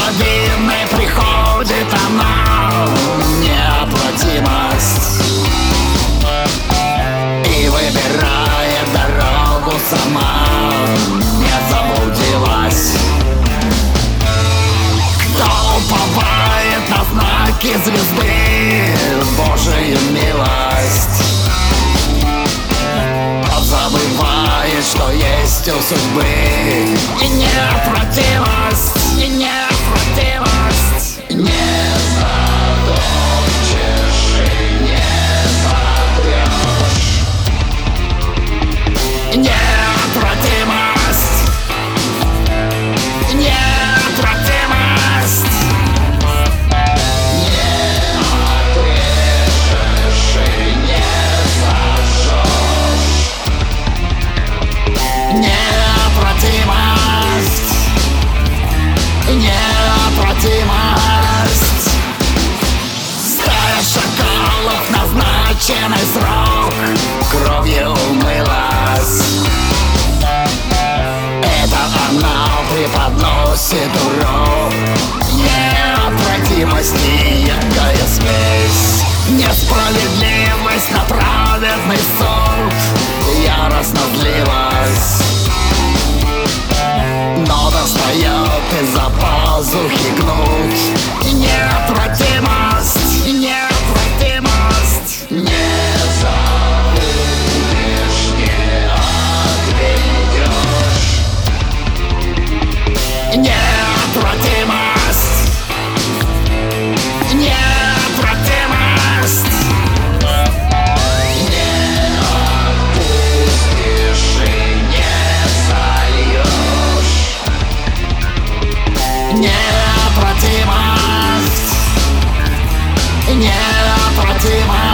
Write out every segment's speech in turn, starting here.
Холодильный приходит она. Неоплатимость И выбирает дорогу сама. Не заблудилась. Кто уповает на знаки звезды? Божию милость. Забывает, что есть у судьбы. И неоплатимость и неотвратимость не затопчешь и не сотрешь Неотвратимость Неотвратимость Не отрежешь и не сожжешь Неотвратимость Несправедливость на праведный суд Яростно длилась но достает из-за пазухи гнут Неотвратимость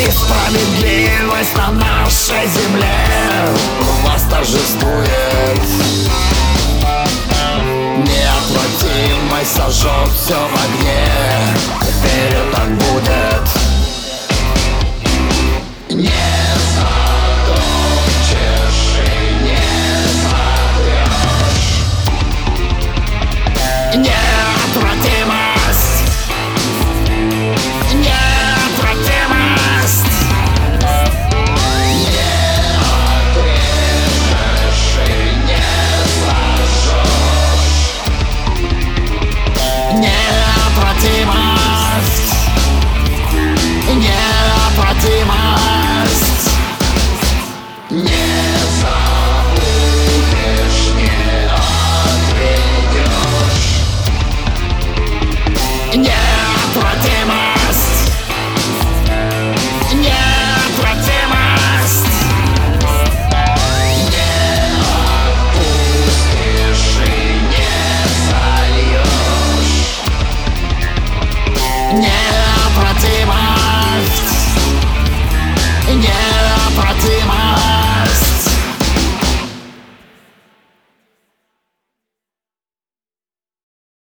И справедливость на нашей земле. Восторжествует Неотвратимость сожжет все в огне